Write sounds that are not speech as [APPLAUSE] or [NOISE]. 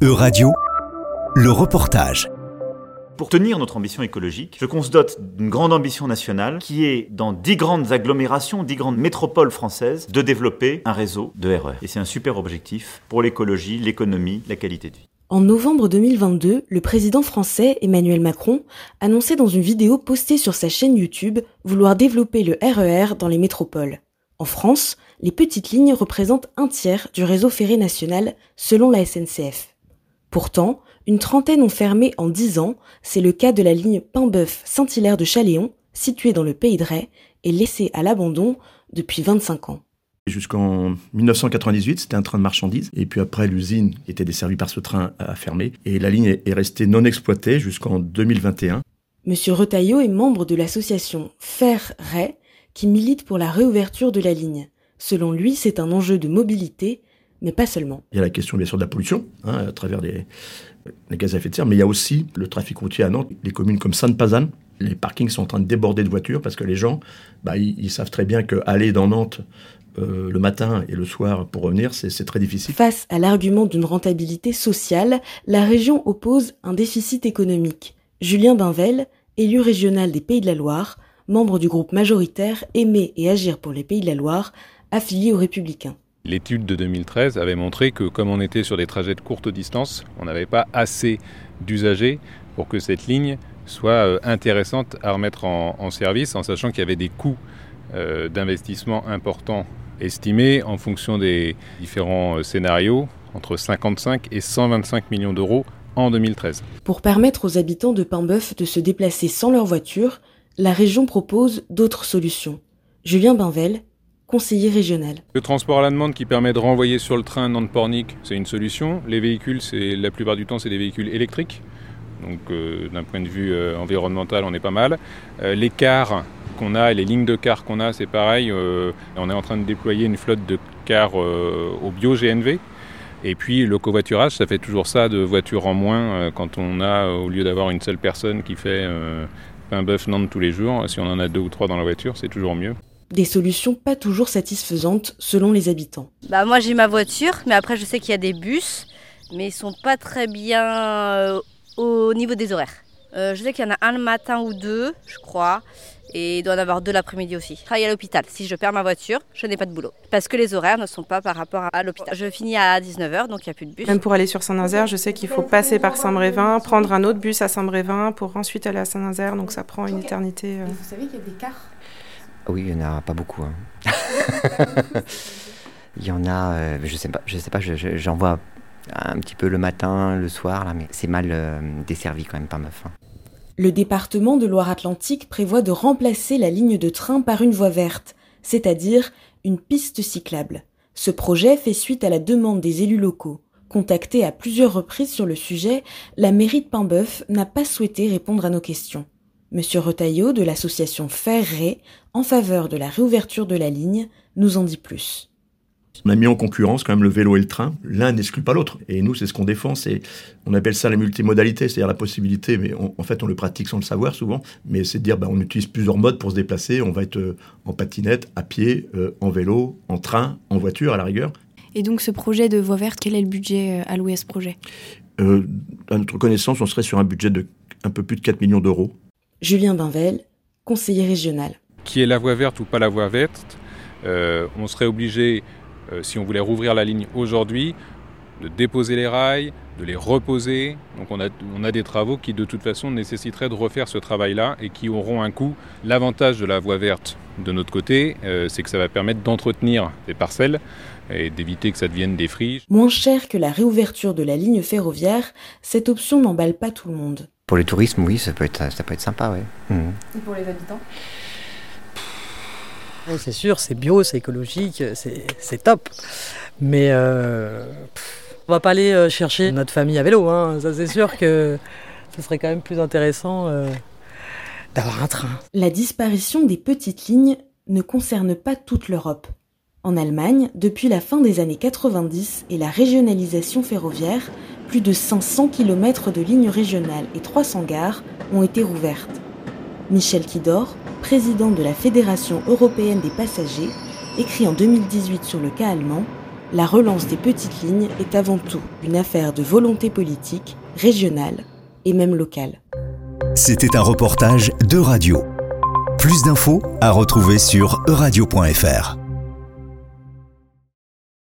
E-Radio, le reportage. Pour tenir notre ambition écologique, je qu'on se dote d'une grande ambition nationale qui est, dans dix grandes agglomérations, dix grandes métropoles françaises, de développer un réseau de RER. Et c'est un super objectif pour l'écologie, l'économie, la qualité de vie. En novembre 2022, le président français Emmanuel Macron annonçait dans une vidéo postée sur sa chaîne YouTube vouloir développer le RER dans les métropoles. En France, les petites lignes représentent un tiers du réseau ferré national selon la SNCF. Pourtant, une trentaine ont fermé en dix ans, c'est le cas de la ligne Paimboeuf-Saint-Hilaire de Chaléon, située dans le Pays de Ray, et laissée à l'abandon depuis 25 ans. Jusqu'en 1998, c'était un train de marchandises. Et puis après, l'usine qui était desservie par ce train a fermé. Et la ligne est restée non exploitée jusqu'en 2021. Monsieur Retailleau est membre de l'association Fer Ray, qui milite pour la réouverture de la ligne. Selon lui, c'est un enjeu de mobilité, mais pas seulement. Il y a la question bien sûr de la pollution, hein, à travers les, gaz à effet de serre, mais il y a aussi le trafic routier à Nantes, les communes comme Sainte-Pazanne. Les parkings sont en train de déborder de voitures parce que les gens, bah, ils, savent très bien qu'aller dans Nantes euh, le matin et le soir pour revenir, c'est très difficile. Face à l'argument d'une rentabilité sociale, la région oppose un déficit économique. Julien Binvel, élu régional des Pays de la Loire, membre du groupe majoritaire Aimer et Agir pour les Pays de la Loire, affilié aux Républicains. L'étude de 2013 avait montré que comme on était sur des trajets de courte distance, on n'avait pas assez d'usagers pour que cette ligne soit euh, intéressante à remettre en, service, en sachant qu'il y avait des coûts euh, d'investissement importants estimés en fonction des différents euh, scénarios, entre 55 et 125 millions d'euros en 2013. Pour permettre aux habitants de Paimboeuf de se déplacer sans leur voiture, la région propose d'autres solutions. Julien Binvel, conseiller régional. Le transport à la demande qui permet de renvoyer sur le train Nantes-Pornic, c'est une solution. Les véhicules, c'est la plupart du temps, c'est des véhicules électriques. Donc euh, d'un point de vue euh, environnemental, on est pas mal. Euh, les cars qu'on a les lignes de cars qu'on a, c'est pareil. on est en train de déployer une flotte de cars au bio-GNV. Et puis le covoiturage, ça fait toujours ça de voitures en moins quand on a, au lieu d'avoir une seule personne qui fait un bœuf Nantes tous les jours, si on en a deux ou trois dans la voiture, c'est toujours mieux. Des solutions pas toujours satisfaisantes selon les habitants. Bah moi j'ai ma voiture, mais après je sais qu'il y a des bus, mais ils sont pas très bien euh, au niveau des horaires. Euh, je sais qu'il y en a un le matin ou deux, je crois. Et il doit en avoir deux l'après-midi aussi. Je travaille à l'hôpital. Si je perds ma voiture, je n'ai pas de boulot. Parce que les horaires ne sont pas par rapport à l'hôpital. Je finis à 19h, donc il n'y a plus de bus. Même pour aller sur Saint-Nazaire, je sais qu'il faut passer par Saint-Brévin, prendre un autre bus à Saint-Brévin pour ensuite aller à Saint-Nazaire. Donc ça prend une éternité. Euh. vous savez qu'il y a des cars? Oui, il n'y en a pas beaucoup. Hein. [LAUGHS] il y en a, euh, je sais pas, je sais pas, j'en vois un petit peu le matin, le soir, là, mais c'est mal euh, desservi quand même, meuf. Hein. Le département de Loire-Atlantique prévoit de remplacer la ligne de train par une voie verte, c'est-à-dire une piste cyclable. Ce projet fait suite à la demande des élus locaux. Contacté à plusieurs reprises sur le sujet, la mairie de Paimboeuf n'a pas souhaité répondre à nos questions. Monsieur Retailleau de l'association Ferré, en faveur de la réouverture de la ligne, nous en dit plus. On a mis en concurrence quand même le vélo et le train. L'un n'exclut pas l'autre. Et nous, c'est ce qu'on défend. C'est, on appelle ça la multimodalité, c'est-à-dire la possibilité, mais en fait, on le pratique sans le savoir souvent. Mais c'est de dire, ben, on utilise plusieurs modes pour se déplacer. On va être euh, en patinette, à pied, euh, en vélo, en train, en voiture, à la rigueur. Et donc, ce projet de voie verte, quel est le budget euh, alloué à ce projet? À notre connaissance, on serait sur un budget de un peu plus de 4 millions d'euros. Julien Binvel, conseiller régional. Qui est la voie verte ou pas la voie verte On serait obligé euh, si on voulait rouvrir la ligne aujourd'hui, de déposer les rails, de les reposer. Donc on a, on a des travaux qui de toute façon nécessiteraient de refaire ce travail-là et qui auront un coût. L'avantage de la voie verte de notre côté, euh, c'est que ça va permettre d'entretenir des parcelles et d'éviter que ça devienne des friches. Moins cher que la réouverture de la ligne ferroviaire, cette option n'emballe pas tout le monde. Pour le tourisme, oui, ça peut être, ça peut être sympa, oui. Mmh. Et pour les habitants? C'est sûr, c'est bio, c'est écologique, c'est top. Mais euh, on va pas aller euh, chercher notre famille à vélo. Hein. Ça, c'est sûr que ce serait quand même plus intéressant euh, d'avoir un train. La disparition des petites lignes ne concerne pas toute l'Europe. En Allemagne, depuis la fin des années 90 et la régionalisation ferroviaire, plus de 500 km de lignes régionales et 300 gares ont été rouvertes. Michel Kidor, président de la Fédération européenne des passagers, écrit en 2018 sur le cas allemand La relance des petites lignes est avant tout une affaire de volonté politique, régionale et même locale. C'était un reportage de radio. Plus d'infos à retrouver sur euradio.fr.